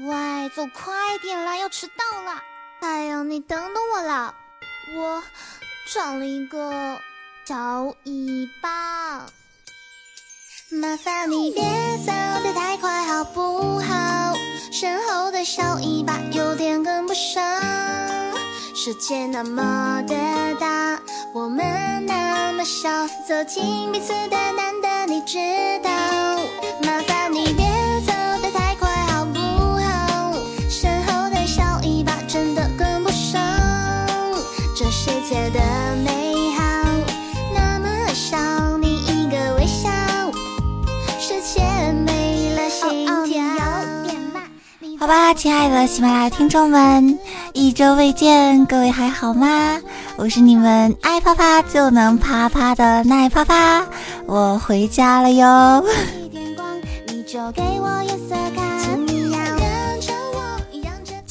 喂，走快点啦，要迟到了！哎呀，你等等我啦，我长了一个小尾巴，麻烦你别走得太快好不好？身后的小尾巴有点跟不上。世界那么的大，我们那么小，走进彼此的难得，你知道？的美好那么小，你一个微笑，世界没了心跳。好吧，亲爱的喜马拉雅听众们，一周未见，各位还好吗？我是你们爱啪啪就能啪啪的奈啪啪，我回家了哟。一点光，你就给我颜色看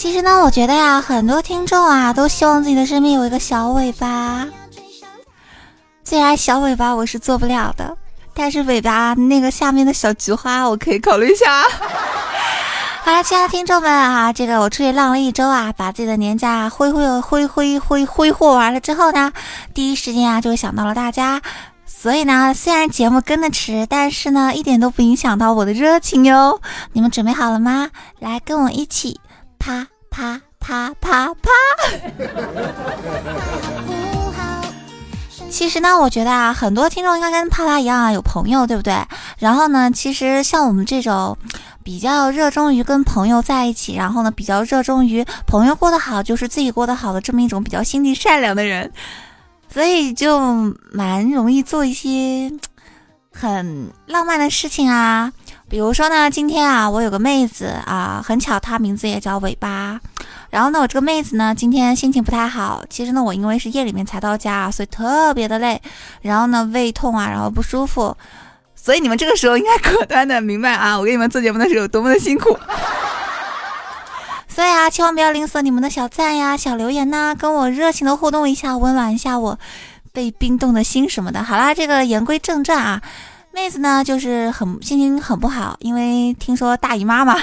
其实呢，我觉得呀，很多听众啊都希望自己的身边有一个小尾巴。虽然小尾巴我是做不了的，但是尾巴那个下面的小菊花我可以考虑一下。好了，亲爱的听众们啊，这个我出去浪了一周啊，把自己的年假挥挥挥挥挥挥霍完了之后呢，第一时间啊就想到了大家。所以呢，虽然节目跟的迟，但是呢，一点都不影响到我的热情哟。你们准备好了吗？来，跟我一起啪啪啪啪啪！其实呢，我觉得啊，很多听众应该跟啪啪一样啊，有朋友，对不对？然后呢，其实像我们这种比较热衷于跟朋友在一起，然后呢，比较热衷于朋友过得好就是自己过得好的这么一种比较心地善良的人，所以就蛮容易做一些很浪漫的事情啊。比如说呢，今天啊，我有个妹子啊，很巧，她名字也叫尾巴。然后呢，我这个妹子呢，今天心情不太好。其实呢，我因为是夜里面才到家，所以特别的累。然后呢，胃痛啊，然后不舒服。所以你们这个时候应该果断的明白啊，我给你们做节目的时候有多么的辛苦。所以啊，千万不要吝啬你们的小赞呀、小留言呐、跟我热情的互动一下，温暖一下我被冰冻的心什么的。好啦，这个言归正传啊，妹子呢就是很心情很不好，因为听说大姨妈嘛。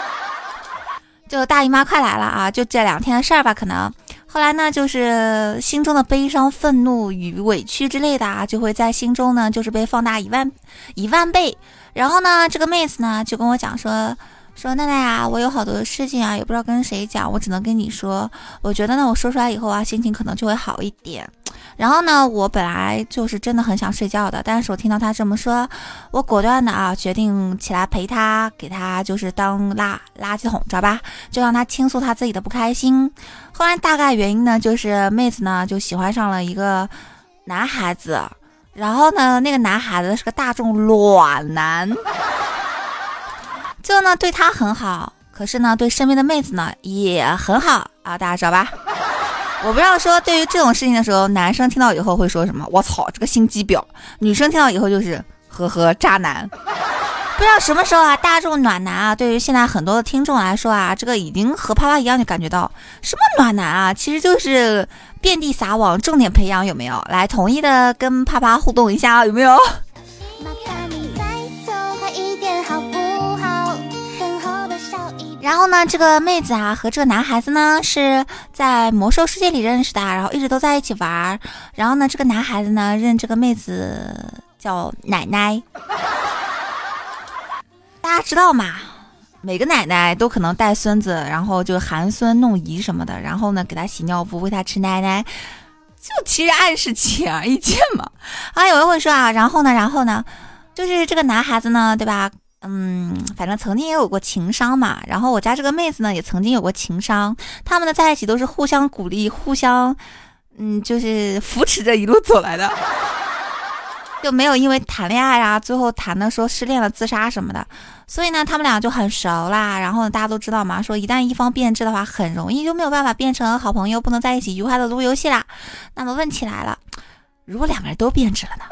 就大姨妈快来了啊！就这两天的事儿吧，可能后来呢，就是心中的悲伤、愤怒与委屈之类的啊，就会在心中呢，就是被放大一万一万倍。然后呢，这个妹子呢就跟我讲说说奈奈啊，我有好多事情啊，也不知道跟谁讲，我只能跟你说。我觉得呢，我说出来以后啊，心情可能就会好一点。然后呢，我本来就是真的很想睡觉的，但是我听到他这么说，我果断的啊决定起来陪他，给他就是当垃垃圾桶，知道吧？就让他倾诉他自己的不开心。后来大概原因呢，就是妹子呢就喜欢上了一个男孩子，然后呢那个男孩子是个大众卵男，就呢对他很好，可是呢对身边的妹子呢也很好啊，大家知道吧？我不知道说对于这种事情的时候，男生听到以后会说什么？我操，这个心机婊！女生听到以后就是呵呵，渣男。不知道什么时候啊，大众暖男啊，对于现在很多的听众来说啊，这个已经和啪啪一样，就感觉到什么暖男啊，其实就是遍地撒网，重点培养有没有？来，统一的跟啪啪互动一下啊，有没有？然后呢，这个妹子啊和这个男孩子呢是在魔兽世界里认识的，然后一直都在一起玩儿。然后呢，这个男孩子呢认这个妹子叫奶奶。大家知道吗？每个奶奶都可能带孙子，然后就含孙弄姨什么的，然后呢给他洗尿布，喂他吃奶奶，就其实暗示显而易见嘛。啊，有人会说啊，然后呢，然后呢，就是这个男孩子呢，对吧？嗯，反正曾经也有过情伤嘛。然后我家这个妹子呢，也曾经有过情伤。他们呢在一起都是互相鼓励，互相，嗯，就是扶持着一路走来的，就没有因为谈恋爱啊，最后谈的说失恋了自杀什么的。所以呢，他们俩就很熟啦。然后呢，大家都知道嘛，说一旦一方变质的话，很容易就没有办法变成好朋友，不能在一起愉快的撸游戏啦。那么问题来了，如果两个人都变质了呢？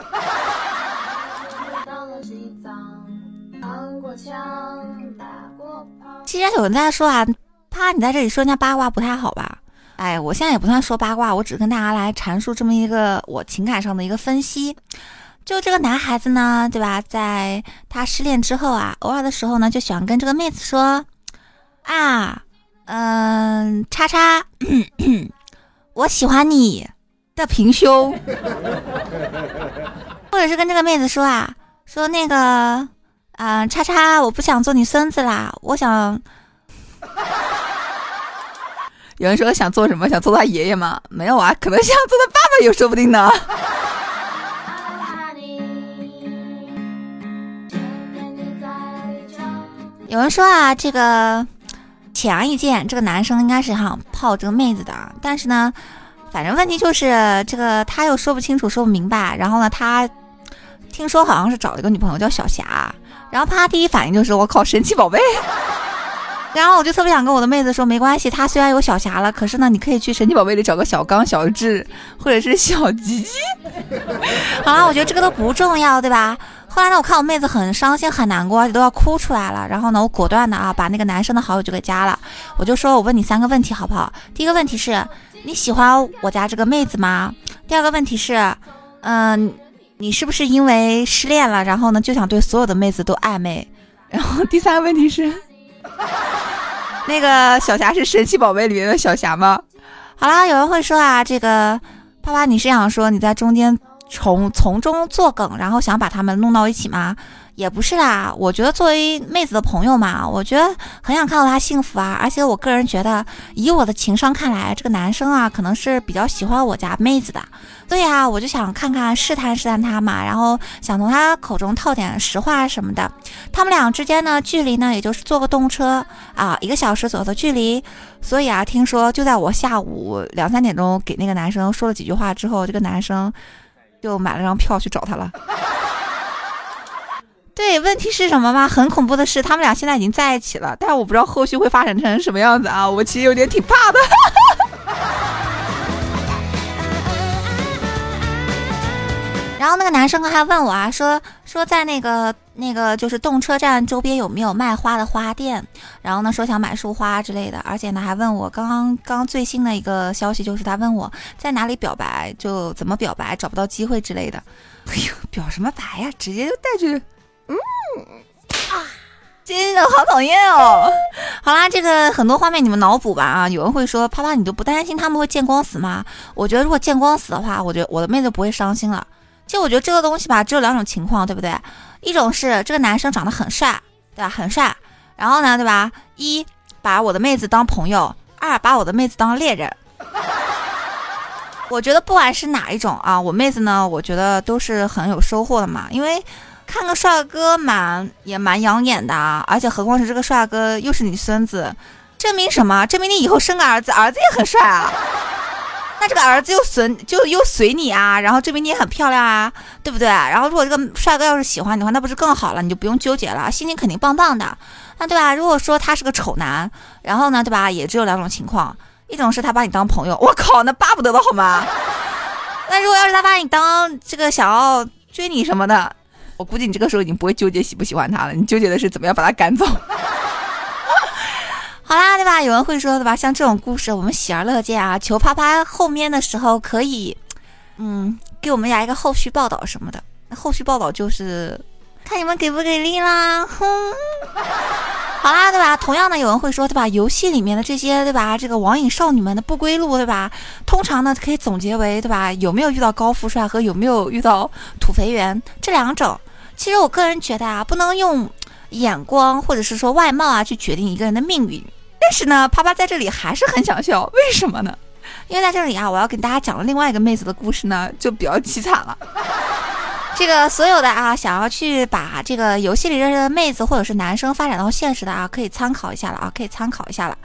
扛过枪，打过炮。既然有人在说啊，怕，你在这里说人家八卦不太好吧？哎，我现在也不算说八卦，我只跟大家来阐述这么一个我情感上的一个分析。就这个男孩子呢，对吧？在他失恋之后啊，偶尔的时候呢，就喜欢跟这个妹子说：“啊，嗯，叉叉，我喜欢你的平胸，或者是跟这个妹子说啊，说那个，嗯，叉叉，我不想做你孙子啦，我想。有人说想做什么？想做他爷爷吗？没有啊，可能想做他爸爸，也说不定呢。有人说啊，这个显而易见，这个男生应该是想泡这个妹子的，但是呢，反正问题就是这个他又说不清楚，说不明白。然后呢，他听说好像是找了一个女朋友叫小霞，然后他第一反应就是我靠，神奇宝贝。然后我就特别想跟我的妹子说，没关系，她虽然有小霞了，可是呢，你可以去神奇宝贝里找个小刚、小智，或者是小吉吉。好了，我觉得这个都不重要，对吧？后来呢，我看我妹子很伤心、很难过，而且都要哭出来了。然后呢，我果断的啊，把那个男生的好友就给加了。我就说，我问你三个问题好不好？第一个问题是，你喜欢我家这个妹子吗？第二个问题是，嗯，你是不是因为失恋了，然后呢，就想对所有的妹子都暧昧？然后第三个问题是。那个小霞是神奇宝贝里面的小霞吗？好啦，有人会说啊，这个啪啪，你是想说你在中间从从中作梗，然后想把他们弄到一起吗？也不是啦，我觉得作为妹子的朋友嘛，我觉得很想看到她幸福啊。而且我个人觉得，以我的情商看来，这个男生啊，可能是比较喜欢我家妹子的。对呀，我就想看看试探试探他嘛，然后想从他口中套点实话什么的。他们俩之间呢，距离呢，也就是坐个动车啊，一个小时左右的距离。所以啊，听说就在我下午两三点钟给那个男生说了几句话之后，这个男生就买了张票去找他了。对，问题是什么吗？很恐怖的是，他们俩现在已经在一起了，但是我不知道后续会发展成什么样子啊！我其实有点挺怕的。然后那个男生还问我啊，说说在那个那个就是动车站周边有没有卖花的花店，然后呢说想买束花之类的，而且呢还问我刚刚刚最新的一个消息就是他问我在哪里表白，就怎么表白，找不到机会之类的。哎呦，表什么白呀？直接就带去。嗯啊，真的好讨厌哦！好啦，这个很多画面你们脑补吧啊！有人会说，啪啪，你都不担心他们会见光死吗？我觉得如果见光死的话，我觉得我的妹子不会伤心了。其实我觉得这个东西吧，只有两种情况，对不对？一种是这个男生长得很帅，对吧？很帅。然后呢，对吧？一把我的妹子当朋友，二把我的妹子当猎人。我觉得不管是哪一种啊，我妹子呢，我觉得都是很有收获的嘛，因为。看个帅哥蛮也蛮养眼的啊，而且何况是这个帅哥又是你孙子，证明什么？证明你以后生个儿子，儿子也很帅啊。那这个儿子又随就又随你啊，然后证明你也很漂亮啊，对不对？然后如果这个帅哥要是喜欢你的话，那不是更好了？你就不用纠结了，心情肯定棒棒的，那对吧？如果说他是个丑男，然后呢，对吧？也只有两种情况，一种是他把你当朋友，我靠，那巴不得的好吗？那如果要是他把你当这个想要追你什么的。我估计你这个时候已经不会纠结喜不喜欢他了，你纠结的是怎么样把他赶走。好啦，对吧？有人会说，对吧？像这种故事，我们喜而乐见啊。求啪啪后面的时候可以，嗯，给我们来一个后续报道什么的。那后续报道就是看你们给不给力啦。哼。好啦，对吧？同样呢，有人会说，对吧？游戏里面的这些，对吧？这个网瘾少女们的不归路，对吧？通常呢，可以总结为，对吧？有没有遇到高富帅和有没有遇到土肥圆这两种？其实我个人觉得啊，不能用眼光或者是说外貌啊去决定一个人的命运。但是呢，啪啪在这里还是很想笑，为什么呢？因为在这里啊，我要给大家讲的另外一个妹子的故事呢，就比较凄惨了。这个所有的啊，想要去把这个游戏里认识的妹子或者是男生发展到现实的啊，可以参考一下了啊，可以参考一下了。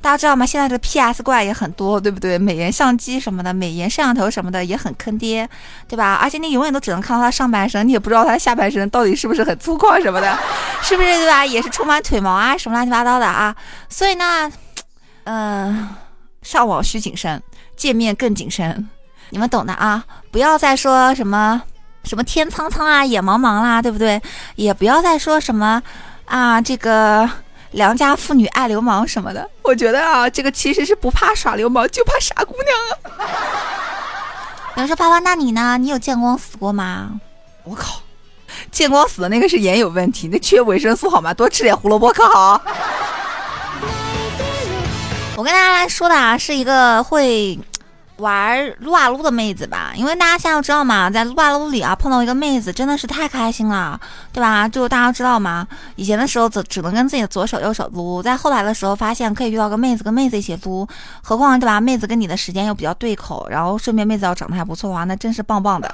大家知道吗？现在这个 PS 怪也很多，对不对？美颜相机什么的，美颜摄像头什么的也很坑爹，对吧？而且你永远都只能看到他上半身，你也不知道他下半身到底是不是很粗犷什么的，是不是对吧？也是充满腿毛啊，什么乱七八糟的啊。所以呢，嗯，上网需谨慎，见面更谨慎，你们懂的啊！不要再说什么。什么天苍苍啊，野茫茫啦，对不对？也不要再说什么啊，这个良家妇女爱流氓什么的。我觉得啊，这个其实是不怕耍流氓，就怕傻姑娘啊。有人说爸爸，那你呢？你有见光死过吗？我靠，见光死的那个是眼有问题，那缺维生素好吗？多吃点胡萝卜可好。我跟大家来说的啊，是一个会。玩撸啊撸的妹子吧，因为大家现在都知道嘛，在撸啊撸里啊碰到一个妹子真的是太开心了，对吧？就大家知道嘛，以前的时候只只能跟自己的左手右手撸，在后来的时候发现可以遇到个妹子跟妹子一起撸，何况对吧？妹子跟你的时间又比较对口，然后顺便妹子要长得还不错的话，那真是棒棒的。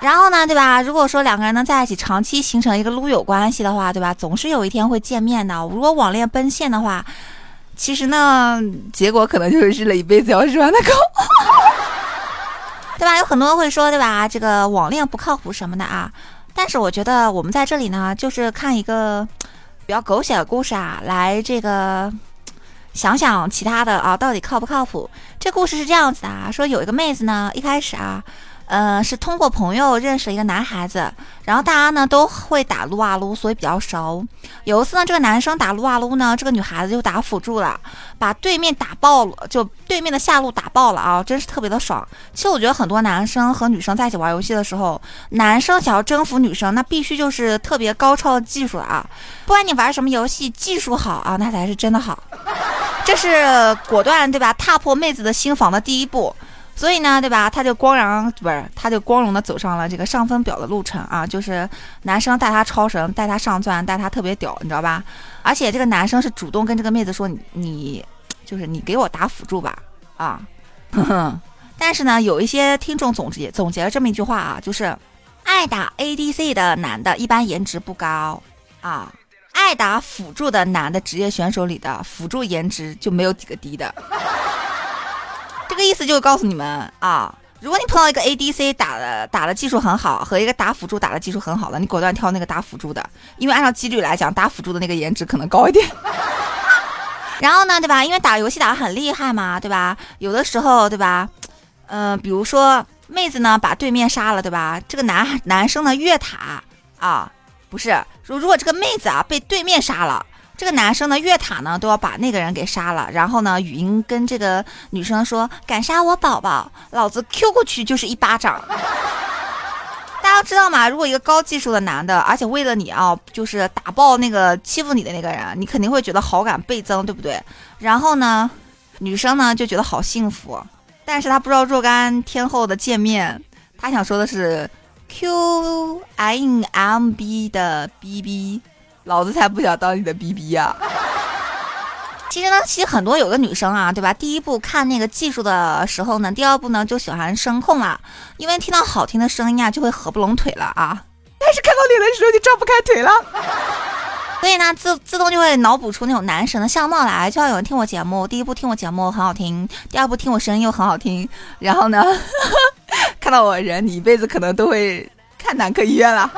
然后呢，对吧？如果说两个人能在一起长期形成一个撸友关系的话，对吧？总是有一天会见面的。如果网恋奔现的话。其实呢，结果可能就是日了一辈子要日完的狗，对吧？有很多人会说，对吧？这个网恋不靠谱什么的啊。但是我觉得我们在这里呢，就是看一个比较狗血的故事啊，来这个想想其他的啊，到底靠不靠谱？这故事是这样子的啊，说有一个妹子呢，一开始啊。呃，是通过朋友认识了一个男孩子，然后大家呢都会打撸啊撸，所以比较熟。有一次呢，这个男生打撸啊撸呢，这个女孩子就打辅助了，把对面打爆了，就对面的下路打爆了啊，真是特别的爽。其实我觉得很多男生和女生在一起玩游戏的时候，男生想要征服女生，那必须就是特别高超的技术了啊。不管你玩什么游戏，技术好啊，那才是真的好。这是果断对吧？踏破妹子的心房的第一步。所以呢，对吧？他就光荣不是，他就光荣的走上了这个上分表的路程啊！就是男生带他超神，带他上钻，带他特别屌，你知道吧？而且这个男生是主动跟这个妹子说：“你就是你给我打辅助吧，啊！” 但是呢，有一些听众总结总结了这么一句话啊，就是爱打 ADC 的男的一般颜值不高啊，爱打辅助的男的职业选手里的辅助颜值就没有几个低的。这个意思就是告诉你们啊，如果你碰到一个 ADC 打的打的技术很好，和一个打辅助打的技术很好的，你果断挑那个打辅助的，因为按照几率来讲，打辅助的那个颜值可能高一点。然后呢，对吧？因为打游戏打的很厉害嘛，对吧？有的时候，对吧？嗯，比如说妹子呢把对面杀了，对吧？这个男男生呢越塔啊，不是，如如果这个妹子啊被对面杀了。这个男生呢，越塔呢都要把那个人给杀了，然后呢，语音跟这个女生说：“敢杀我宝宝，老子 Q 过去就是一巴掌。”大家知道吗？如果一个高技术的男的，而且为了你啊，就是打爆那个欺负你的那个人，你肯定会觉得好感倍增，对不对？然后呢，女生呢就觉得好幸福，但是她不知道若干天后的见面，她想说的是 Q I N M B 的 B B。老子才不想当你的逼逼呀！其实呢，其实很多有个女生啊，对吧？第一步看那个技术的时候呢，第二步呢就喜欢声控了，因为听到好听的声音啊，就会合不拢腿了啊。但是看到脸的时候就张不开腿了，所以呢，自自动就会脑补出那种男神的相貌来。就像有人听我节目，第一步听我节目很好听，第二步听我声音又很好听，然后呢，看到我人，你一辈子可能都会看男科医院了。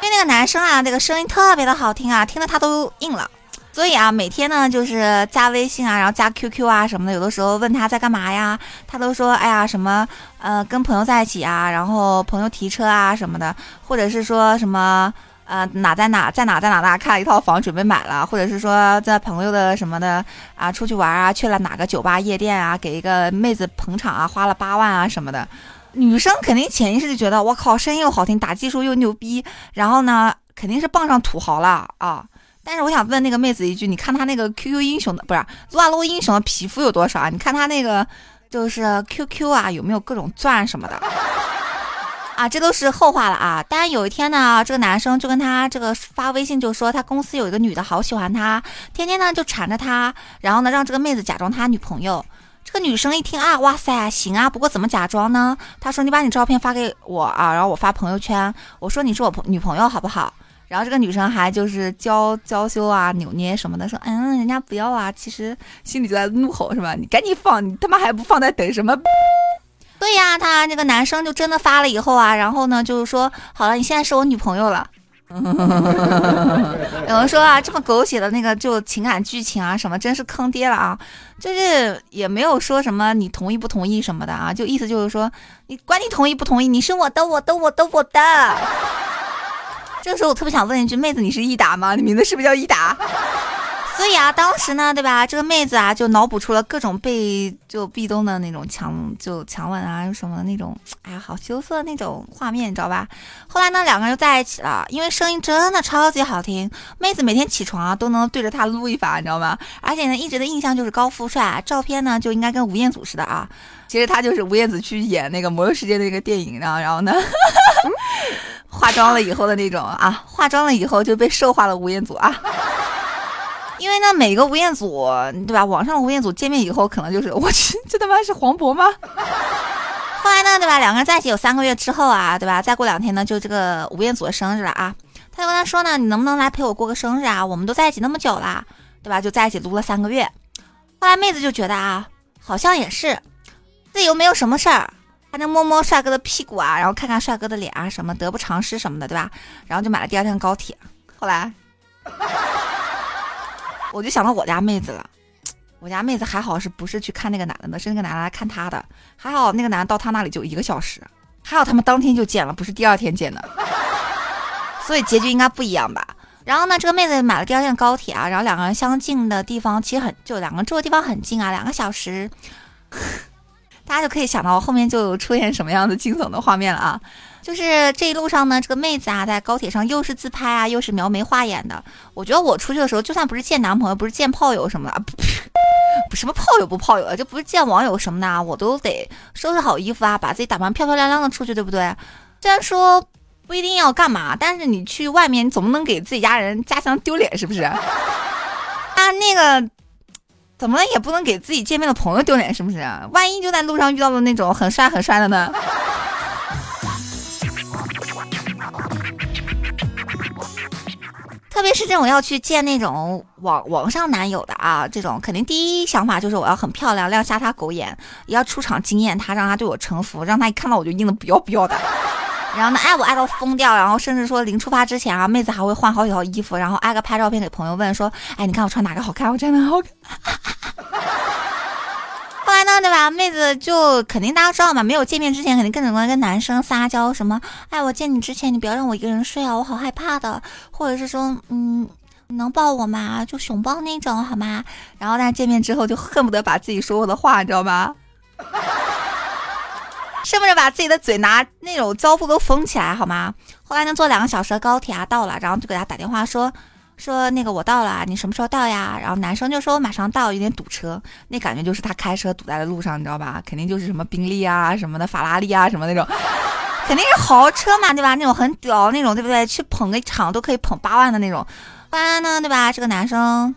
因为那个男生啊，那个声音特别的好听啊，听得他都硬了。所以啊，每天呢就是加微信啊，然后加 QQ 啊什么的。有的时候问他在干嘛呀，他都说哎呀什么呃跟朋友在一起啊，然后朋友提车啊什么的，或者是说什么呃哪在哪在哪在哪哪看了一套房准备买了，或者是说在朋友的什么的啊出去玩啊去了哪个酒吧夜店啊，给一个妹子捧场啊，花了八万啊什么的。女生肯定潜意识就觉得我靠，声音又好听，打技术又牛逼，然后呢，肯定是傍上土豪了啊！但是我想问那个妹子一句，你看她那个 QQ 英雄的，不是撸啊撸英雄的皮肤有多少啊？你看她那个就是 QQ 啊，有没有各种钻什么的 啊？这都是后话了啊！当然有一天呢，这个男生就跟他这个发微信，就说他公司有一个女的好喜欢他，天天呢就缠着他，然后呢让这个妹子假装他女朋友。这个女生一听啊，哇塞，行啊，不过怎么假装呢？她说：“你把你照片发给我啊，然后我发朋友圈，我说你是我朋女朋友，好不好？”然后这个女生还就是娇娇羞啊，扭捏什么的，说：“嗯，人家不要啊。”其实心里就在怒吼，是吧？你赶紧放，你他妈还不放，在等什么？对呀，他那个男生就真的发了以后啊，然后呢，就是说：“好了，你现在是我女朋友了。” 有人说啊，这么狗血的那个就情感剧情啊，什么真是坑爹了啊！就是也没有说什么你同意不同意什么的啊，就意思就是说，你管你同意不同意，你是我的，我的，我的，我的。这个时候我特别想问一句，妹子，你是益达吗？你名字是不是叫益达？所以啊，当时呢，对吧？这个妹子啊，就脑补出了各种被就壁咚的那种强就强吻啊，什么的那种，哎呀，好羞涩那种画面，你知道吧？后来呢，两个人就在一起了，因为声音真的超级好听，妹子每天起床啊都能对着他撸一发，你知道吗？而且呢，一直的印象就是高富帅，照片呢就应该跟吴彦祖似的啊。其实他就是吴彦祖去演那个《魔兽世界》的那个电影，然后然后呢，化妆了以后的那种啊，化妆了以后就被瘦化了吴彦祖啊。因为呢，每个吴彦祖，对吧？网上吴彦祖见面以后，可能就是我去，这他妈是黄渤吗？后来呢，对吧？两个人在一起有三个月之后啊，对吧？再过两天呢，就这个吴彦祖的生日了啊。他就跟他说呢，你能不能来陪我过个生日啊？我们都在一起那么久了，对吧？就在一起撸了三个月。后来妹子就觉得啊，好像也是，自己又没有什么事儿，还能摸摸帅哥的屁股啊，然后看看帅哥的脸啊，什么得不偿失什么的，对吧？然后就买了第二天高铁。后来。我就想到我家妹子了，我家妹子还好是不是去看那个男的呢？是那个男的来看她的，还好那个男的到她那里就一个小时，还好他们当天就见了，不是第二天见的，所以结局应该不一样吧？然后呢，这个妹子买了第二天高铁啊，然后两个人相近的地方其实很，就两个住的地方很近啊，两个小时，大家就可以想到后面就出现什么样的惊悚的画面了啊！就是这一路上呢，这个妹子啊，在高铁上又是自拍啊，又是描眉画眼的。我觉得我出去的时候，就算不是见男朋友，不是见炮友什么的，不，什么炮友不炮友的，就不是见网友什么的，我都得收拾好衣服啊，把自己打扮漂漂亮亮的出去，对不对？虽然说不一定要干嘛，但是你去外面，你总不能给自己家人家乡丢脸，是不是？啊，那个怎么，也不能给自己见面的朋友丢脸，是不是？万一就在路上遇到了那种很帅很帅的呢？特别是这种要去见那种网网上男友的啊，这种肯定第一想法就是我要很漂亮，亮瞎他狗眼，要出场惊艳他，让他对我臣服，让他一看到我就硬的不要不要的，然后呢爱我爱到疯掉，然后甚至说临出发之前啊，妹子还会换好几套衣服，然后挨个拍照片给朋友问说，哎你看我穿哪个好看？我真的好看。后来呢，对吧？妹子就肯定大家知道嘛，没有见面之前肯定更喜欢跟男生撒娇，什么哎，我见你之前你不要让我一个人睡啊，我好害怕的，或者是说，嗯，你能抱我吗？就熊抱那种好吗？然后大家见面之后就恨不得把自己说过的话，你知道吗？恨不得把自己的嘴拿那种胶布都封起来，好吗？后来呢，坐两个小时的高铁啊，到了，然后就给他打电话说。说那个我到了，你什么时候到呀？然后男生就说我马上到，有点堵车，那感觉就是他开车堵在了路上，你知道吧？肯定就是什么宾利啊什么的，法拉利啊什么那种，肯定是豪车嘛，对吧？那种很屌那种，对不对？去捧个场都可以捧八万的那种。后来呢，对吧？这个男生，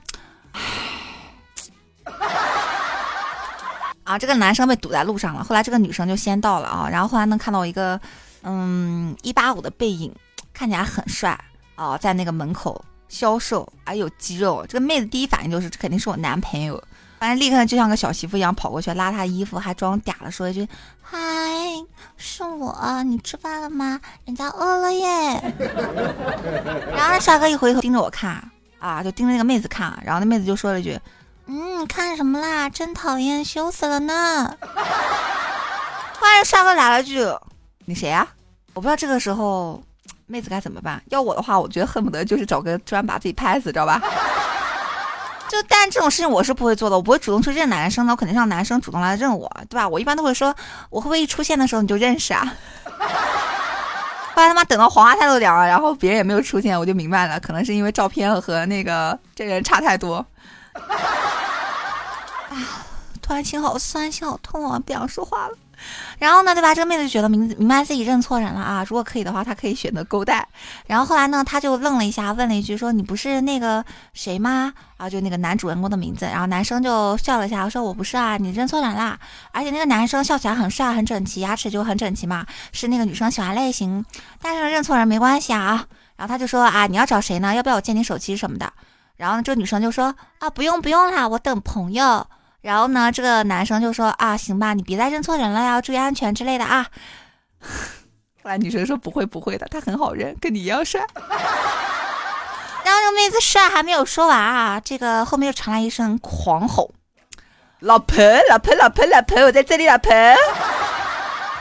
啊，这个男生被堵在路上了。后来这个女生就先到了啊，然后后来能看到一个，嗯，一八五的背影，看起来很帅哦，在那个门口。消瘦，还有肌肉，这个妹子第一反应就是这肯定是我男朋友，反正立刻就像个小媳妇一样跑过去拉他衣服，还装嗲的说一句：“嗨，是我，你吃饭了吗？人家饿了耶。”然后那帅哥一回头盯着我看啊，就盯着那个妹子看，然后那妹子就说了一句：“嗯，看什么啦？真讨厌，羞死了呢。” 突然帅哥来了句：“你谁啊？”我不知道这个时候。妹子该怎么办？要我的话，我觉得恨不得就是找个砖把自己拍死，知道吧？就但这种事情我是不会做的，我不会主动去认男生的，我肯定让男生主动来认我，对吧？我一般都会说，我会不会一出现的时候你就认识啊？后来他妈等到黄花菜都凉了，然后别人也没有出现，我就明白了，可能是因为照片和那个这人差太多。啊，突然心好酸，心好痛啊，不想说话了。然后呢，对吧？这个妹子就觉得明明白自己认错人了啊。如果可以的话，她可以选择勾带。然后后来呢，她就愣了一下，问了一句说：“你不是那个谁吗？”然后就那个男主人公的名字。然后男生就笑了一下，说：“我不是啊，你认错人啦。”而且那个男生笑起来很帅，很整齐，牙齿就很整齐嘛，是那个女生喜欢类型。但是认错人没关系啊。然后他就说：“啊，你要找谁呢？要不要我借你手机什么的？”然后这个女生就说：“啊，不用不用啦，我等朋友。”然后呢，这个男生就说啊，行吧，你别再认错人了呀，注意安全之类的啊。后 来女生说不会不会的，他很好认，跟你一样帅。然后这妹子帅还没有说完啊，这个后面又传来一声狂吼：“老婆，老婆，老婆，老婆，我在这里，老婆。”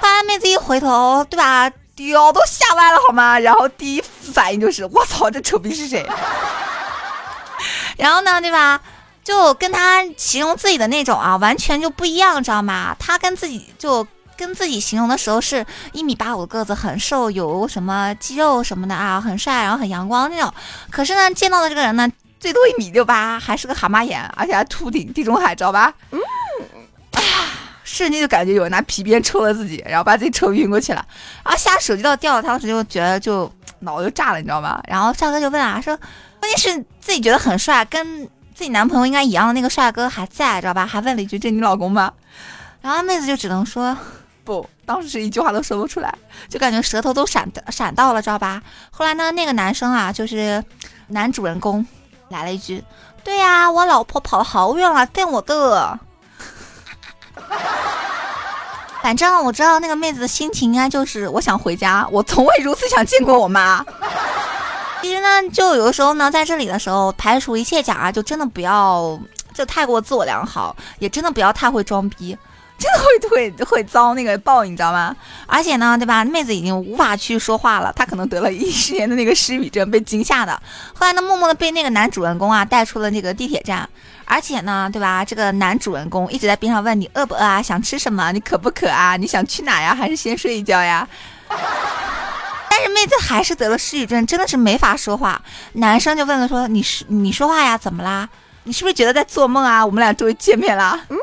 后来妹子一回头，对吧，屌都吓歪了好吗？然后第一反应就是我操，这丑逼是谁？然后呢，对吧？就跟他形容自己的那种啊，完全就不一样，知道吗？他跟自己就跟自己形容的时候是一米八五的个子，很瘦，有什么肌肉什么的啊，很帅，然后很阳光那种。可是呢，见到的这个人呢，最多一米六八，还是个蛤蟆眼，而且还秃顶，地中海，知道吧？嗯。啊，瞬间就感觉有人拿皮鞭抽了自己，然后把自己抽晕过去了。然后下手机都掉了，当时就觉得就脑子就炸了，你知道吗？然后帅哥就问啊，说关键是自己觉得很帅，跟。自己男朋友应该一样的那个帅哥还在，知道吧？还问了一句：“这你老公吗？”然后妹子就只能说：“ 不。”当时是一句话都说不出来，就感觉舌头都闪闪到了，知道吧？后来呢，那个男生啊，就是男主人公，来了一句：“对呀，我老婆跑好远了，跟我的。” 反正我知道那个妹子的心情应该就是：我想回家，我从未如此想见过我妈。其实呢，就有的时候呢，在这里的时候，排除一切假啊，就真的不要就太过自我良好，也真的不要太会装逼，真的会会会遭那个报应，你知道吗？而且呢，对吧？妹子已经无法去说话了，她可能得了一十年的那个失语症，被惊吓的。后来呢，默默的被那个男主人公啊带出了那个地铁站，而且呢，对吧？这个男主人公一直在边上问你饿不饿啊，想吃什么？你渴不渴啊？你想去哪呀？还是先睡一觉呀？但是妹子还是得了失语症，真的是没法说话。男生就问了说：“你是你说话呀？怎么啦？你是不是觉得在做梦啊？我们俩终于见面啦。”嗯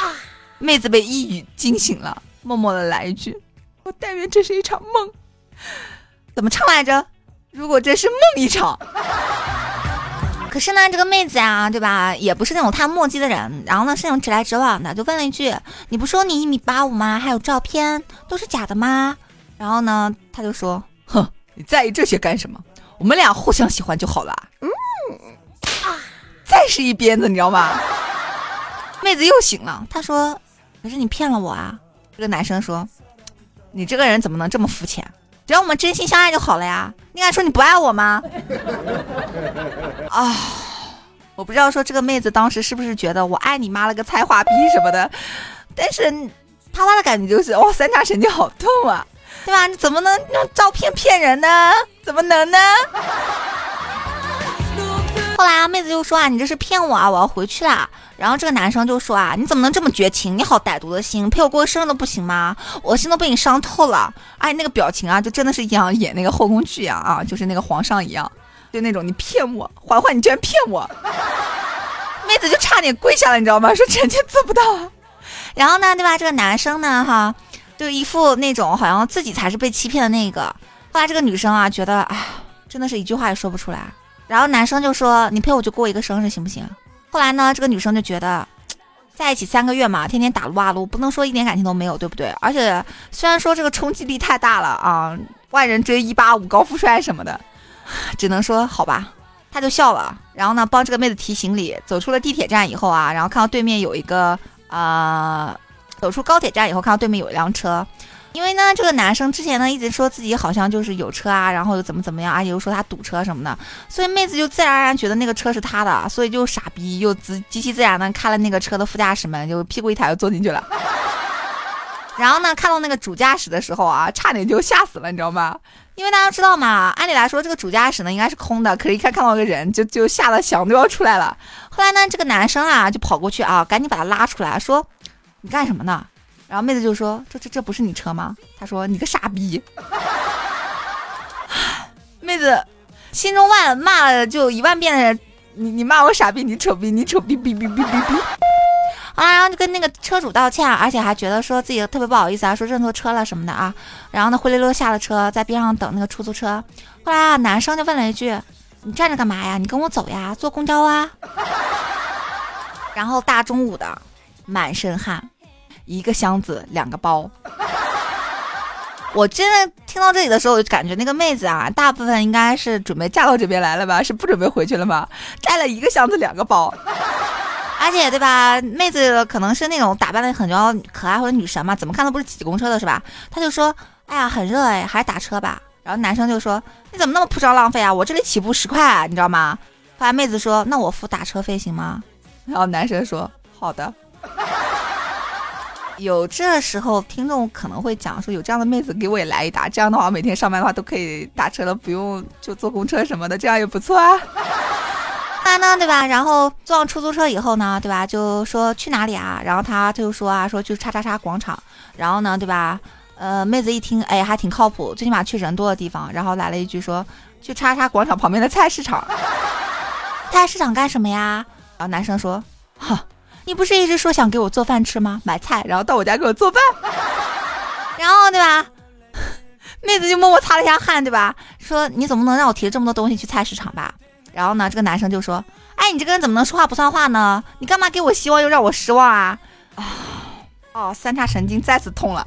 啊，妹子被一语惊醒了，默默的来一句：“我但愿这是一场梦。”怎么唱来着？如果这是梦一场。可是呢，这个妹子啊，对吧？也不是那种太墨迹的人，然后呢是那种直来直往的，就问了一句：“你不说你一米八五吗？还有照片都是假的吗？”然后呢，他就说：“哼，你在意这些干什么？我们俩互相喜欢就好了。”嗯啊，再是一鞭子，你知道吗？妹子又醒了，她说：“可是你骗了我啊！”这个男生说：“你这个人怎么能这么肤浅？只要我们真心相爱就好了呀！你敢说你不爱我吗？”啊，我不知道说这个妹子当时是不是觉得我爱你妈了个菜花逼什么的，但是啪啪的感觉就是哇，三叉神经好痛啊！对吧？你怎么能用照片骗人呢？怎么能呢？后来啊，妹子就说啊，你这是骗我啊！我要回去啦。然后这个男生就说啊，你怎么能这么绝情？你好歹毒的心，陪我过生日都不行吗？我心都被你伤透了。哎，那个表情啊，就真的是一样演那个后宫剧一样啊，就是那个皇上一样，就那种你骗我，嬛嬛你居然骗我，妹子就差点跪下了，你知道吗？说臣妾做不到啊。然后呢，对吧？这个男生呢，哈。就一副那种好像自己才是被欺骗的那个。后来这个女生啊，觉得哎，真的是一句话也说不出来。然后男生就说：“你陪我去过一个生日行不行？”后来呢，这个女生就觉得，在一起三个月嘛，天天打撸啊撸，不能说一点感情都没有，对不对？而且虽然说这个冲击力太大了啊，万人追一八五高富帅什么的，只能说好吧。他就笑了，然后呢，帮这个妹子提行李，走出了地铁站以后啊，然后看到对面有一个啊。走出高铁站以后，看到对面有一辆车，因为呢，这个男生之前呢一直说自己好像就是有车啊，然后又怎么怎么样，而且又说他堵车什么的，所以妹子就自然而然觉得那个车是他的，所以就傻逼又自极其自然的开了那个车的副驾驶门，就屁股一抬就坐进去了。然后呢，看到那个主驾驶的时候啊，差点就吓死了，你知道吗？因为大家知道嘛，按理来说这个主驾驶呢应该是空的，可是一看看到个人，就就吓得想都要出来了。后来呢，这个男生啊就跑过去啊，赶紧把他拉出来，说。你干什么呢？然后妹子就说：“这这这不是你车吗？”他说：“你个傻逼！” 妹子心中万骂了就一万遍的人，你你骂我傻逼，你丑逼，你丑逼逼逼逼逼逼！啊，然后就跟那个车主道歉，而且还觉得说自己特别不好意思啊，说认错车了什么的啊。然后呢，灰溜溜下了车，在边上等那个出租车。后来啊，男生就问了一句：“你站着干嘛呀？你跟我走呀，坐公交啊。”然后大中午的。满身汗，一个箱子两个包。我真的听到这里的时候，我就感觉那个妹子啊，大部分应该是准备嫁到这边来了吧？是不准备回去了吗？带了一个箱子两个包，而且对吧？妹子可能是那种打扮的很叫可爱或者女神嘛，怎么看都不是挤公车的是吧？她就说：“哎呀，很热哎，还是打车吧。”然后男生就说：“你怎么那么铺张浪费啊？我这里起步十块，你知道吗？”后来妹子说：“那我付打车费行吗？”然后男生说：“好的。” 有这时候，听众可能会讲说，有这样的妹子给我也来一打，这样的话，每天上班的话都可以打车了，不用就坐公车什么的，这样也不错啊。来呢，对吧？然后坐上出租车以后呢，对吧？就说去哪里啊？然后他就说啊，说去叉叉叉广场。然后呢，对吧？呃，妹子一听，哎，还挺靠谱，最起码去人多的地方。然后来了一句说，去叉叉广场旁边的菜市场。菜市场干什么呀？然后男生说，哈，你不是一直说想给我做饭吃吗？买菜，然后到我家给我做饭。然后对吧？妹子就默默擦了一下汗，对吧？说你总不能让我提这么多东西去菜市场吧？然后呢，这个男生就说：“哎，你这个人怎么能说话不算话呢？你干嘛给我希望又让我失望啊？”啊，哦，三叉神经再次痛了。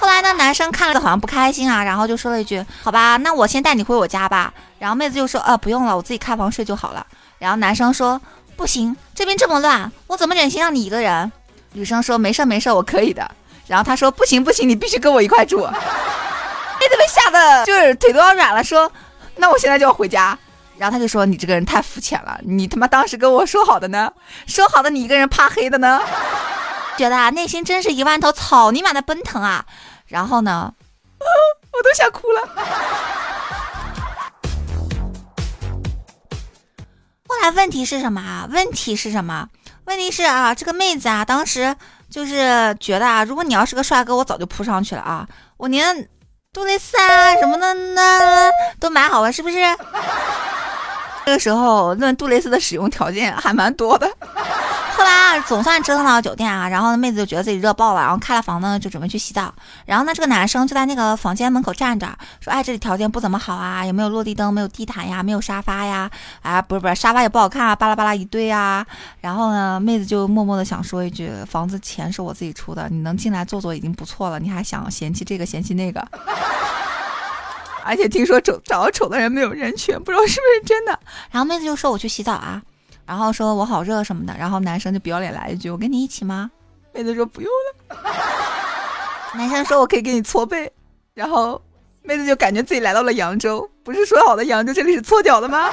后来呢，男生看了好像不开心啊，然后就说了一句：“好吧，那我先带你回我家吧。”然后妹子就说：“呃，不用了，我自己开房睡就好了。”然后男生说：“不行，这边这么乱，我怎么忍心让你一个人？”女生说：“没事没事，我可以的。”然后他说：“不行不行，你必须跟我一块住。”妹子被吓得就是腿都要软了，说：“那我现在就要回家。”然后他就说：“你这个人太肤浅了，你他妈当时跟我说好的呢？说好的你一个人怕黑的呢？觉得啊，内心真是一万头草泥马的奔腾啊！然后呢，我都想哭了。那问题是什么啊？问题是什么？问题是啊，这个妹子啊，当时就是觉得啊，如果你要是个帅哥，我早就扑上去了啊，我连杜蕾斯啊什么的呢都买好了，是不是？这个时候论杜蕾斯的使用条件还蛮多的。后来啊，总算折腾到酒店啊，然后妹子就觉得自己热爆了，然后开了房呢，就准备去洗澡。然后呢，这个男生就在那个房间门口站着，说：“哎，这里条件不怎么好啊，有没有落地灯？没有地毯呀？没有沙发呀？啊，不是不是，沙发也不好看啊，巴拉巴拉一堆啊。”然后呢，妹子就默默的想说一句：“房子钱是我自己出的，你能进来坐坐已经不错了，你还想嫌弃这个嫌弃那个？”而且听说丑长得丑的人没有人权，不知道是不是真的。然后妹子就说：“我去洗澡啊。”然后说我好热什么的，然后男生就不要脸来一句：“我跟你一起吗？”妹子说：“不用了。” 男生说：“我可以给你搓背。”然后妹子就感觉自己来到了扬州，不是说好的扬州这里是搓脚的吗？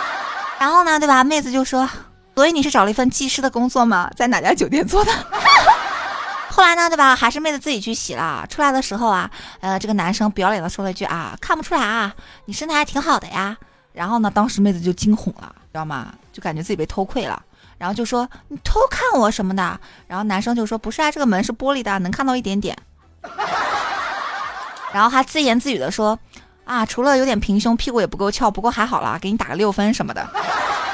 然后呢，对吧？妹子就说：“所以你是找了一份技师的工作吗？在哪家酒店做的？”后来呢，对吧？还是妹子自己去洗了。出来的时候啊，呃，这个男生不要脸的说了一句：“啊，看不出来啊，你身材还挺好的呀。”然后呢，当时妹子就惊恐了，知道吗？就感觉自己被偷窥了，然后就说你偷看我什么的。然后男生就说不是啊，这个门是玻璃的，能看到一点点。然后还自言自语的说啊，除了有点平胸，屁股也不够翘，不过还好啦，给你打个六分什么的。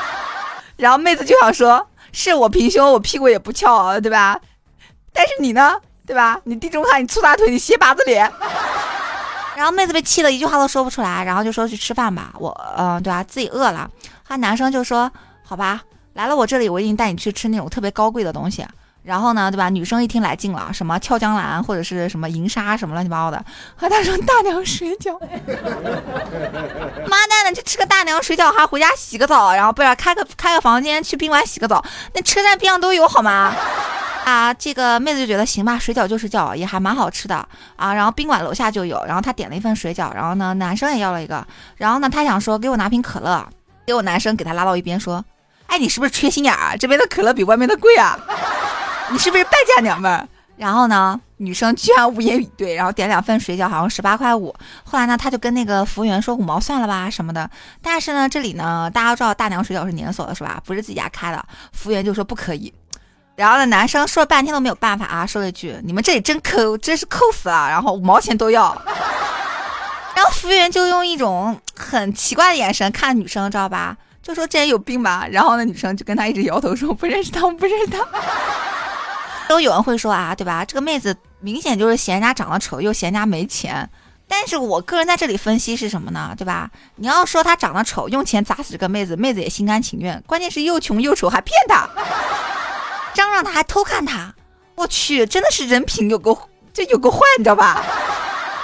然后妹子就想说，是我平胸，我屁股也不翘，对吧？但是你呢，对吧？你地中海，你粗大腿，你斜八字脸。然后妹子被气的一句话都说不出来，然后就说去吃饭吧，我嗯，对吧？自己饿了。他男生就说好吧，来了我这里，我一定带你去吃那种特别高贵的东西。然后呢，对吧？女生一听来劲了，什么俏江南或者是什么银沙什么乱七八糟的。和他说大娘水饺，妈蛋的，去吃个大娘水饺，还回家洗个澡，然后不是开个开个房间去宾馆洗个澡，那车站边上都有好吗？啊，这个妹子就觉得行吧，水饺就是饺，也还蛮好吃的啊。然后宾馆楼下就有，然后她点了一份水饺，然后呢，男生也要了一个，然后呢，她想说给我拿瓶可乐，结果男生给她拉到一边说，哎，你是不是缺心眼儿？这边的可乐比外面的贵啊，你是不是败家娘们儿？然后呢，女生居然无言以对，然后点两份水饺，好像十八块五。后来呢，她就跟那个服务员说五毛算了吧什么的。但是呢，这里呢，大家都知道大娘水饺是连锁的，是吧？不是自己家开的。服务员就说不可以。然后呢，男生说了半天都没有办法啊，说了一句：“你们这里真抠，真是抠死了。”然后五毛钱都要。然后服务员就用一种很奇怪的眼神看女生，知道吧？就说这人有病吧。然后那，女生就跟他一直摇头说：“不认识他，我不认识他。” 都有人会说啊，对吧？这个妹子明显就是嫌人家长得丑，又嫌人家没钱。但是我个人在这里分析是什么呢？对吧？你要说他长得丑，用钱砸死这个妹子，妹子也心甘情愿。关键是又穷又丑，还骗他。张让他还偷看他，我去，真的是人品有够，就有够坏，你知道吧？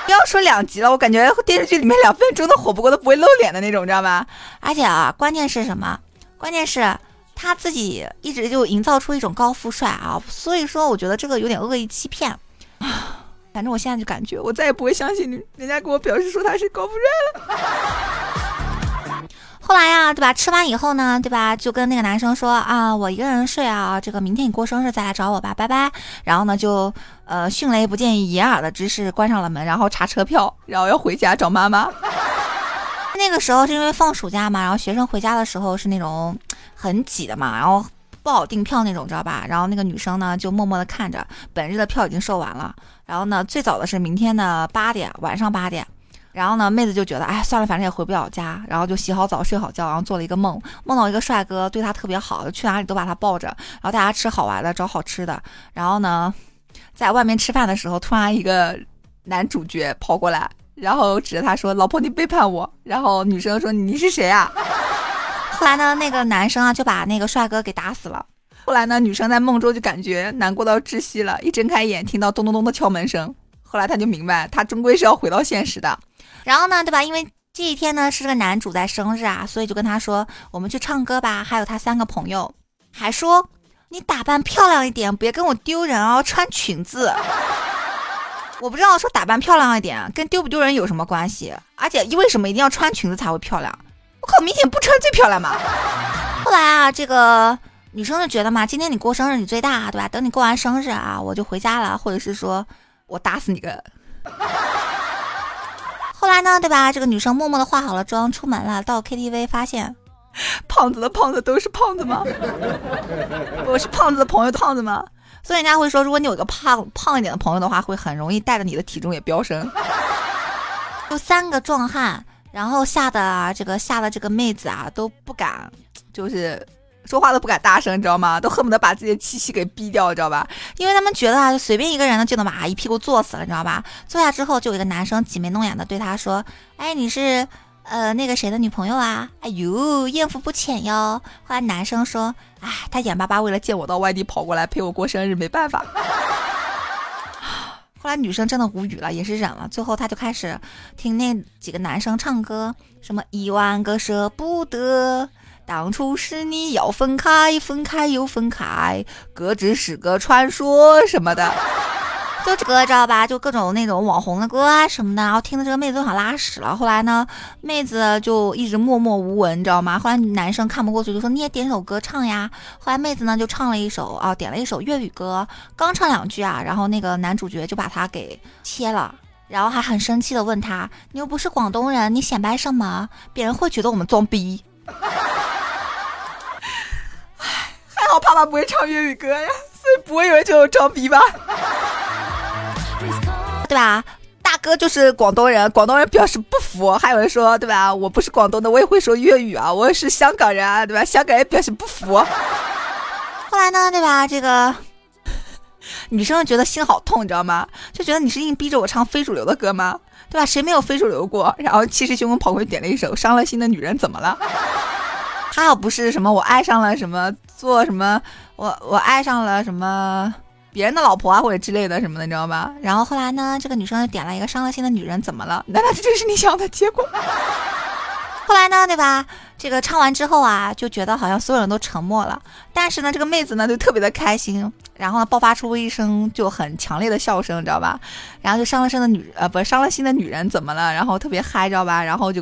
不要说两集了，我感觉电视剧里面两分钟都火不过都不会露脸的那种，知道吗？而且啊，关键是什么？关键是他自己一直就营造出一种高富帅啊，所以说我觉得这个有点恶意欺骗。反正我现在就感觉，我再也不会相信，人家给我表示说他是高富帅了。后来呀，对吧？吃完以后呢，对吧？就跟那个男生说啊，我一个人睡啊，这个明天你过生日再来找我吧，拜拜。然后呢，就呃迅雷不见掩耳的之势关上了门，然后查车票，然后要回家找妈妈。那个时候是因为放暑假嘛，然后学生回家的时候是那种很挤的嘛，然后不好订票那种，知道吧？然后那个女生呢就默默的看着，本日的票已经售完了。然后呢，最早的是明天的八点，晚上八点。然后呢，妹子就觉得，哎，算了，反正也回不了家，然后就洗好澡，睡好觉，然后做了一个梦，梦到一个帅哥对她特别好，去哪里都把她抱着，然后大家吃好玩的，找好吃的。然后呢，在外面吃饭的时候，突然一个男主角跑过来，然后指着他说：“老婆，你背叛我。”然后女生说：“你是谁啊？”后来呢，那个男生啊就把那个帅哥给打死了。后来呢，女生在梦中就感觉难过到窒息了，一睁开眼，听到咚咚咚的敲门声。后来他就明白，他终归是要回到现实的。然后呢，对吧？因为这一天呢是这个男主在生日啊，所以就跟他说：“我们去唱歌吧。”还有他三个朋友，还说：“你打扮漂亮一点，别跟我丢人哦，穿裙子。”我不知道说打扮漂亮一点跟丢不丢人有什么关系，而且为什么一定要穿裙子才会漂亮？我靠，明显不穿最漂亮嘛！后来啊，这个女生就觉得嘛，今天你过生日你最大，对吧？等你过完生日啊，我就回家了，或者是说我打死你个。后来呢，对吧？这个女生默默的化好了妆，出门了。到 KTV 发现，胖子的胖子都是胖子吗？我是胖子的朋友，胖子吗？所以人家会说，如果你有一个胖胖一点的朋友的话，会很容易带着你的体重也飙升。就三个壮汉，然后吓得这个吓得这个妹子啊都不敢，就是。说话都不敢大声，你知道吗？都恨不得把自己的气息给逼掉，你知道吧？因为他们觉得啊，就随便一个人呢就能把他一屁股坐死了，你知道吧？坐下之后，就有一个男生挤眉弄眼的对他说：“哎，你是呃那个谁的女朋友啊？哎呦，艳福不浅哟。”后来男生说：“哎，他眼巴巴为了见我到外地跑过来陪我过生日，没办法。”后来女生真的无语了，也是忍了。最后他就开始听那几个男生唱歌，什么一万个舍不得。当初是你要分开，分开又分开，各自是个传说什么的，就这个知道吧？就各种那种网红的歌啊什么的，然后听的这个妹子都想拉屎了。后来呢，妹子就一直默默无闻，你知道吗？后来男生看不过去，就说你也点首歌唱呀。后来妹子呢就唱了一首啊，点了一首粤语歌，刚唱两句啊，然后那个男主角就把他给切了，然后还很生气的问他：“你又不是广东人，你显摆什么？别人会觉得我们装逼。” 还好爸爸不会唱粤语歌呀，所以不会有人觉得我装逼吧？对吧？大哥就是广东人，广东人表示不服。还有人说，对吧？我不是广东的，我也会说粤语啊，我也是香港人啊，对吧？香港人表示不服。后来呢，对吧？这个 女生觉得心好痛，你知道吗？就觉得你是硬逼着我唱非主流的歌吗？对吧？谁没有非主流过？然后气势汹汹跑过去点了一首《伤了心的女人怎么了》。他要不是什么我爱上了什么做什么我我爱上了什么别人的老婆啊或者之类的什么的，你知道吧？然后后来呢，这个女生又点了一个伤了心的女人怎么了？难道这就是你想要的结果？后来呢，对吧？这个唱完之后啊，就觉得好像所有人都沉默了。但是呢，这个妹子呢就特别的开心，然后呢爆发出一声就很强烈的笑声，你知道吧？然后就伤了心的女呃不是伤了心的女人怎么了？然后特别嗨，知道吧？然后就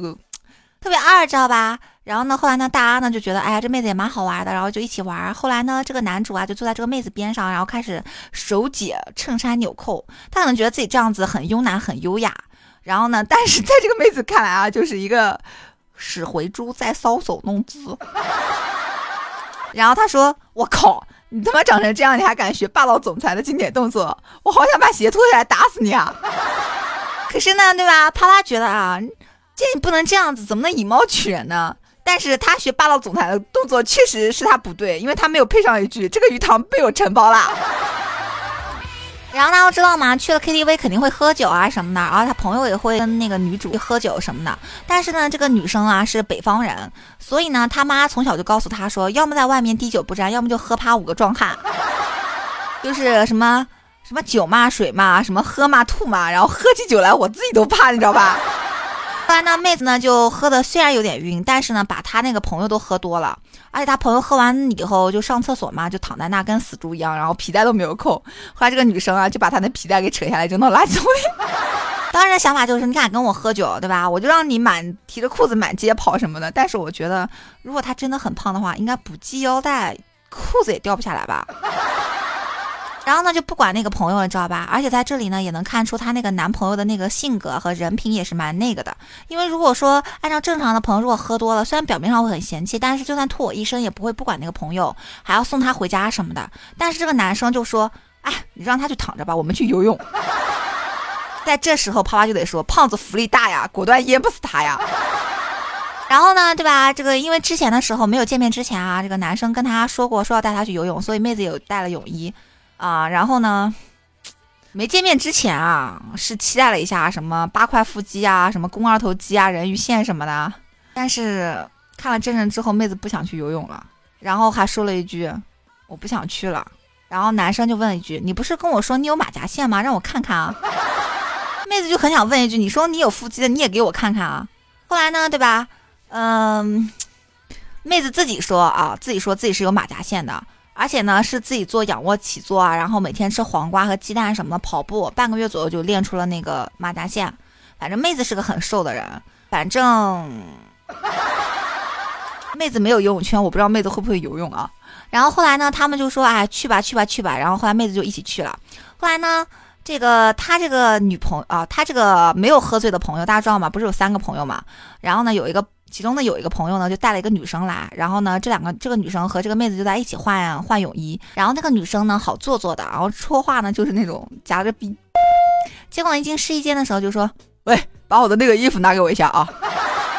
特别二，知道吧？然后呢，后来呢，大家呢就觉得，哎呀，这妹子也蛮好玩的，然后就一起玩。后来呢，这个男主啊就坐在这个妹子边上，然后开始手解衬衫纽扣。他可能觉得自己这样子很慵懒、很优雅。然后呢，但是在这个妹子看来啊，就是一个使回珠在搔首弄姿。然后他说：“我靠，你他妈长成这样，你还敢学霸道总裁的经典动作？我好想把鞋脱下来打死你啊！”可是呢，对吧？啪啪觉得啊，这你不能这样子，怎么能以貌取人呢？但是他学霸道总裁的动作确实是他不对，因为他没有配上一句“这个鱼塘被我承包了”。然后大家都知道吗？去了 KTV 肯定会喝酒啊什么的，然后他朋友也会跟那个女主喝酒什么的。但是呢，这个女生啊是北方人，所以呢，他妈从小就告诉他说，要么在外面滴酒不沾，要么就喝趴五个壮汉，就是什么什么酒嘛水嘛，什么喝嘛吐嘛，然后喝起酒来我自己都怕，你知道吧？后来呢，妹子呢就喝的虽然有点晕，但是呢把他那个朋友都喝多了，而且他朋友喝完以后就上厕所嘛，就躺在那跟死猪一样，然后皮带都没有扣。后来这个女生啊就把他的皮带给扯下来扔到垃圾桶里。当时的想法就是你敢跟我喝酒对吧？我就让你满提着裤子满街跑什么的。但是我觉得如果他真的很胖的话，应该不系腰带，裤子也掉不下来吧。然后呢，就不管那个朋友，你知道吧？而且在这里呢，也能看出她那个男朋友的那个性格和人品也是蛮那个的。因为如果说按照正常的朋友，如果喝多了，虽然表面上会很嫌弃，但是就算吐我一身，也不会不管那个朋友，还要送他回家什么的。但是这个男生就说：“哎，你让他去躺着吧，我们去游泳。”在这时候，啪啪就得说：“胖子福利大呀，果断淹不死他呀。”然后呢，对吧？这个因为之前的时候没有见面之前啊，这个男生跟他说过说要带他去游泳，所以妹子有带了泳衣。啊，然后呢，没见面之前啊，是期待了一下什么八块腹肌啊，什么肱二头肌啊，人鱼线什么的。但是看了真人之后，妹子不想去游泳了，然后还说了一句我不想去了。然后男生就问了一句：“你不是跟我说你有马甲线吗？让我看看啊。”妹子就很想问一句：“你说你有腹肌的，你也给我看看啊。”后来呢，对吧？嗯，妹子自己说啊，自己说自己是有马甲线的。而且呢，是自己做仰卧起坐啊，然后每天吃黄瓜和鸡蛋什么的，跑步半个月左右就练出了那个马甲线。反正妹子是个很瘦的人，反正 妹子没有游泳圈，我不知道妹子会不会游泳啊。然后后来呢，他们就说，哎，去吧去吧去吧。然后后来妹子就一起去了。后来呢，这个他这个女朋友啊，他这个没有喝醉的朋友，大家知道吗？不是有三个朋友嘛？然后呢，有一个。其中呢有一个朋友呢就带了一个女生来，然后呢这两个这个女生和这个妹子就在一起换换泳衣，然后那个女生呢好做作的，然后说话呢就是那种夹着逼，结果一进试衣间的时候就说，喂，把我的那个衣服拿给我一下啊，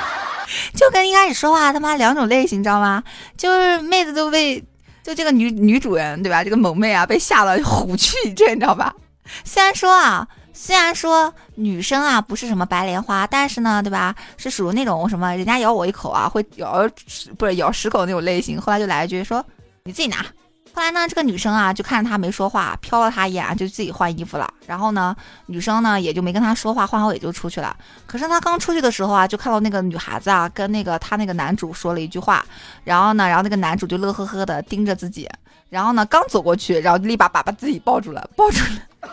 就跟一开始说话他妈两种类型，你知道吗？就是妹子都被就这个女女主人对吧？这个萌妹啊被吓了虎躯一震，你知道吧？虽然说啊。虽然说女生啊不是什么白莲花，但是呢，对吧？是属于那种什么人家咬我一口啊，会咬不是咬十口那种类型。后来就来一句说你自己拿。后来呢，这个女生啊就看着他没说话，瞟了他一眼就自己换衣服了。然后呢，女生呢也就没跟他说话，换好也就出去了。可是他刚出去的时候啊，就看到那个女孩子啊跟那个他那个男主说了一句话。然后呢，然后那个男主就乐呵呵的盯着自己。然后呢，刚走过去，然后立马把把自己抱住了，抱住了。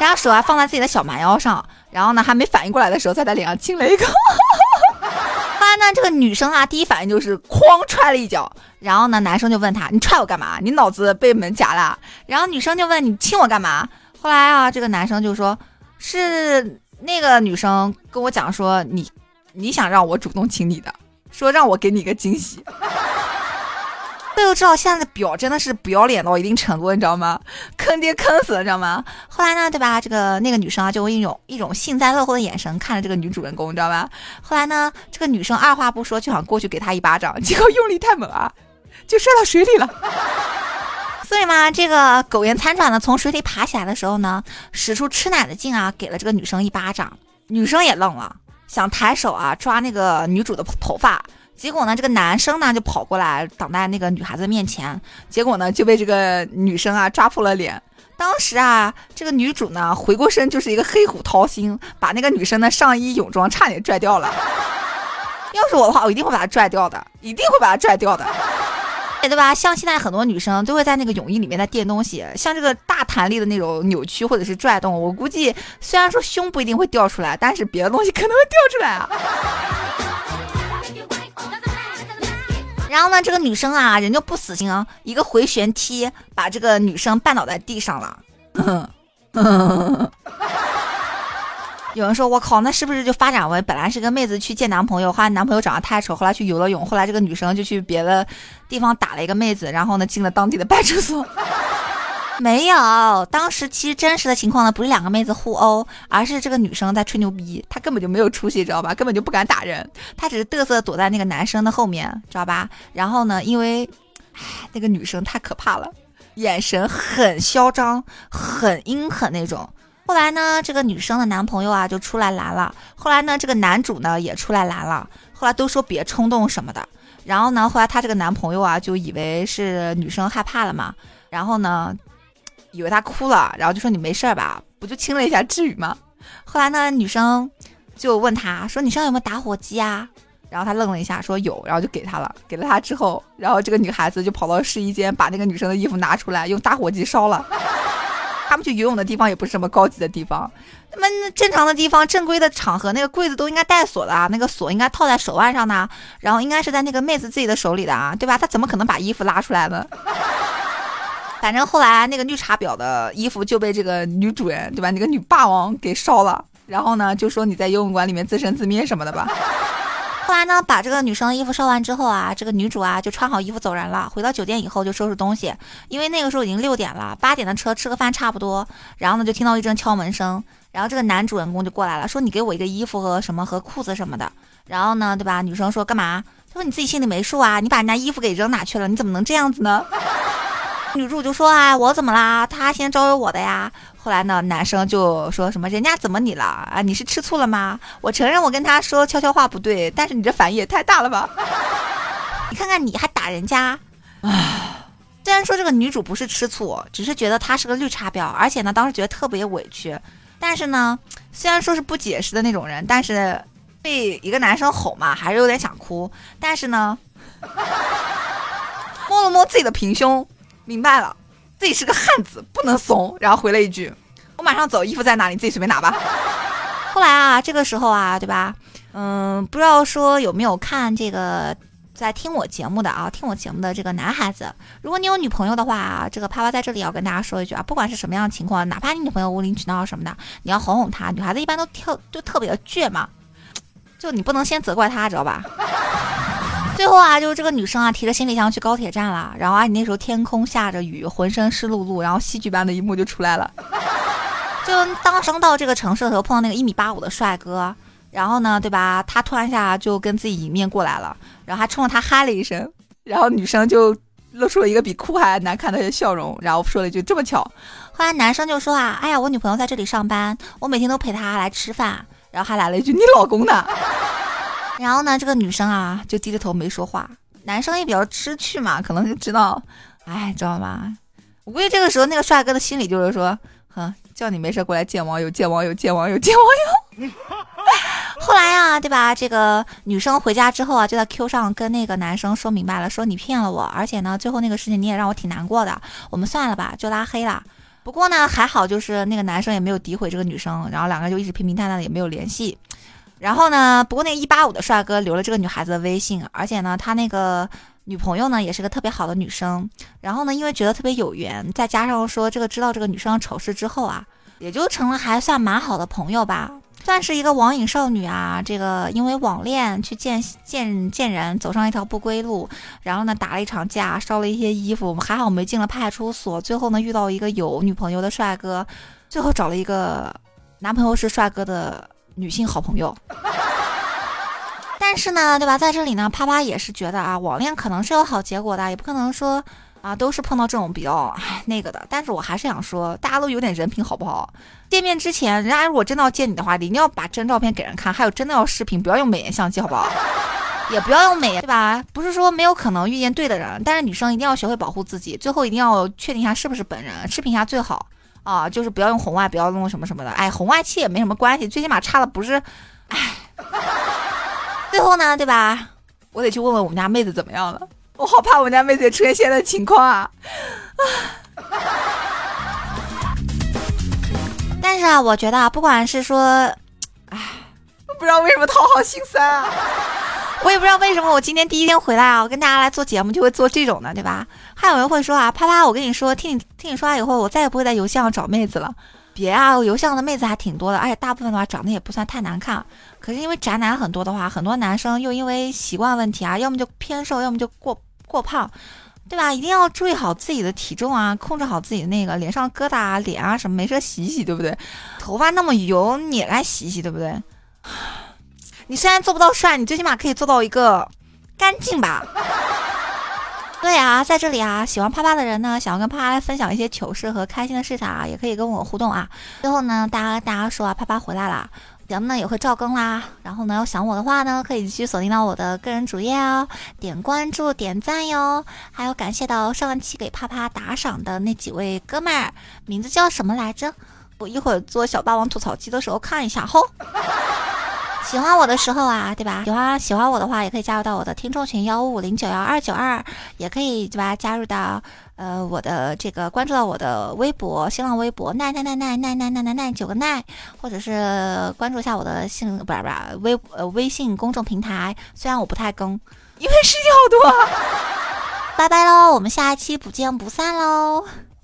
然后手还放在自己的小蛮腰上，然后呢，还没反应过来的时候，在他脸上亲了一口。后来呢，这个女生啊，第一反应就是哐踹了一脚。然后呢，男生就问他：“你踹我干嘛？你脑子被门夹了？”然后女生就问：“你亲我干嘛？”后来啊，这个男生就说：“是那个女生跟我讲说，你你想让我主动亲你的，说让我给你个惊喜。” 都知道现在的表真的是不要脸到一定程度，你知道吗？坑爹坑死了，知道吗？后来呢，对吧？这个那个女生啊，就用一种一种幸灾乐祸的眼神看着这个女主人公，你知道吧？后来呢，这个女生二话不说就想过去给他一巴掌，结果用力太猛啊，就摔到水里了。所以嘛，这个苟延残喘的从水里爬起来的时候呢，使出吃奶的劲啊，给了这个女生一巴掌。女生也愣了，想抬手啊抓那个女主的头发。结果呢，这个男生呢就跑过来挡在那个女孩子面前，结果呢就被这个女生啊抓破了脸。当时啊，这个女主呢回过身就是一个黑虎掏心，把那个女生的上衣泳装差点拽掉了。要是我的话，我一定会把她拽掉的，一定会把她拽掉的，对吧？像现在很多女生都会在那个泳衣里面在垫东西，像这个大弹力的那种扭曲或者是拽动，我估计虽然说胸不一定会掉出来，但是别的东西可能会掉出来啊。然后呢，这个女生啊，人就不死心啊，一个回旋踢把这个女生绊倒在地上了。有人说，我靠，那是不是就发展为本来是个妹子去见男朋友，后来男朋友长得太丑，后来去游了泳，后来这个女生就去别的地方打了一个妹子，然后呢进了当地的派出所。没有，当时其实真实的情况呢，不是两个妹子互殴，而是这个女生在吹牛逼，她根本就没有出息，知道吧？根本就不敢打人，她只是嘚瑟躲在那个男生的后面，知道吧？然后呢，因为，唉，那个女生太可怕了，眼神很嚣张，很阴狠那种。后来呢，这个女生的男朋友啊就出来拦了，后来呢，这个男主呢也出来拦了，后来都说别冲动什么的。然后呢，后来她这个男朋友啊就以为是女生害怕了嘛，然后呢。以为他哭了，然后就说你没事吧？不就亲了一下，至于吗？后来呢，女生就问他说：“你身上有没有打火机啊？”然后他愣了一下，说有，然后就给他了。给了他之后，然后这个女孩子就跑到试衣间，把那个女生的衣服拿出来，用打火机烧了。他们去游泳的地方也不是什么高级的地方，那么正常的地方、正规的场合，那个柜子都应该带锁的啊，那个锁应该套在手腕上的，然后应该是在那个妹子自己的手里的啊，对吧？他怎么可能把衣服拉出来呢？反正后来那个绿茶婊的衣服就被这个女主人，对吧？那个女霸王给烧了，然后呢就说你在游泳馆里面自生自灭什么的吧。后来呢，把这个女生的衣服烧完之后啊，这个女主啊就穿好衣服走人了。回到酒店以后就收拾东西，因为那个时候已经六点了，八点的车吃个饭差不多。然后呢就听到一阵敲门声，然后这个男主人公就过来了，说你给我一个衣服和什么和裤子什么的。然后呢，对吧？女生说干嘛？他说你自己心里没数啊，你把人家衣服给扔哪去了？你怎么能这样子呢？女主就说啊，我怎么啦？他先招惹我的呀。后来呢，男生就说什么人家怎么你了啊？你是吃醋了吗？我承认我跟他说悄悄话不对，但是你这反应也太大了吧？你看看你还打人家啊！虽然说这个女主不是吃醋，只是觉得他是个绿茶婊，而且呢当时觉得特别委屈。但是呢，虽然说是不解释的那种人，但是被一个男生吼嘛，还是有点想哭。但是呢，摸了摸自己的平胸。明白了，自己是个汉子，不能怂。然后回了一句：“我马上走，衣服在哪里？自己随便拿吧。”后来啊，这个时候啊，对吧？嗯，不知道说有没有看这个在听我节目的啊，听我节目的这个男孩子，如果你有女朋友的话，这个啪啪在这里要跟大家说一句啊，不管是什么样的情况，哪怕你女朋友无理取闹什么的，你要哄哄她。女孩子一般都特就特别的倔嘛，就你不能先责怪她，知道吧？最后啊，就是这个女生啊，提着行李箱去高铁站了。然后啊，你那时候天空下着雨，浑身湿漉漉，然后戏剧般的一幕就出来了。就当升到这个城市的时候，碰到那个一米八五的帅哥，然后呢，对吧？他突然一下就跟自己迎面过来了，然后还冲着他嗨了一声。然后女生就露出了一个比哭还难看的笑容，然后说了一句：“这么巧。”后来男生就说啊：“哎呀，我女朋友在这里上班，我每天都陪她来吃饭。”然后还来了一句：“你老公呢？”然后呢，这个女生啊就低着头没说话，男生也比较知趣嘛，可能就知道，哎，知道吗？我估计这个时候那个帅哥的心里就是说，哼，叫你没事过来见网友，见网友，见网友，见网友。后来啊，对吧？这个女生回家之后啊，就在 Q 上跟那个男生说明白了，说你骗了我，而且呢，最后那个事情你也让我挺难过的，我们算了吧，就拉黑了。不过呢，还好就是那个男生也没有诋毁这个女生，然后两个人就一直平平淡淡的，也没有联系。然后呢？不过那个一八五的帅哥留了这个女孩子的微信，而且呢，他那个女朋友呢也是个特别好的女生。然后呢，因为觉得特别有缘，再加上说这个知道这个女生的丑事之后啊，也就成了还算蛮好的朋友吧，算是一个网瘾少女啊。这个因为网恋去见见见人，走上一条不归路，然后呢打了一场架，烧了一些衣服，还好没进了派出所。最后呢遇到一个有女朋友的帅哥，最后找了一个男朋友是帅哥的。女性好朋友，但是呢，对吧？在这里呢，啪啪也是觉得啊，网恋可能是有好结果的，也不可能说啊都是碰到这种比较那个的。但是我还是想说，大家都有点人品好不好？见面之前，人家如果真的要见你的话，你一定要把真照片给人看，还有真的要视频，不要用美颜相机，好不好？也不要用美颜，对吧？不是说没有可能遇见对的人，但是女生一定要学会保护自己，最后一定要确定一下是不是本人，视频一下最好。啊，就是不要用红外，不要弄什么什么的。哎，红外器也没什么关系，最起码差的不是。哎，最后呢，对吧？我得去问问我们家妹子怎么样了。我好怕我们家妹子也出现现在情况啊。但是啊，我觉得啊，不管是说，哎，不知道为什么讨好心酸啊。我也不知道为什么我今天第一天回来啊，我跟大家来做节目就会做这种的，对吧？还有人会说啊，啪啪，我跟你说，听你听你说完以后，我再也不会在邮箱上找妹子了。别啊，邮箱的妹子还挺多的，而且大部分的话长得也不算太难看。可是因为宅男很多的话，很多男生又因为习惯问题啊，要么就偏瘦，要么就过过胖，对吧？一定要注意好自己的体重啊，控制好自己的那个脸上疙瘩啊、脸啊什么，没事洗洗，对不对？头发那么油，你也来洗洗，对不对？你虽然做不到帅，你最起码可以做到一个干净吧？对啊，在这里啊，喜欢啪啪的人呢，想要跟啪啪来分享一些糗事和开心的事情啊，也可以跟我互动啊。最后呢，大家大家说啊，啪啪回来了，节目呢也会照更啦。然后呢，要想我的话呢，可以继续锁定到我的个人主页哦，点关注、点赞哟。还有感谢到上期给啪啪打赏的那几位哥们儿，名字叫什么来着？我一会儿做小霸王吐槽机的时候看一下吼。喜欢我的时候啊，对吧？喜欢喜欢我的话，也可以加入到我的听众群幺五五零九幺二九二，也可以对吧？加入到呃我的这个关注到我的微博，新浪微博奈奈奈奈奈奈奈奈奈九个奈，或者是关注一下我的信不是不是微呃微信公众平台。虽然我不太更，因为事情好多。拜拜喽，我们下一期不见不散喽。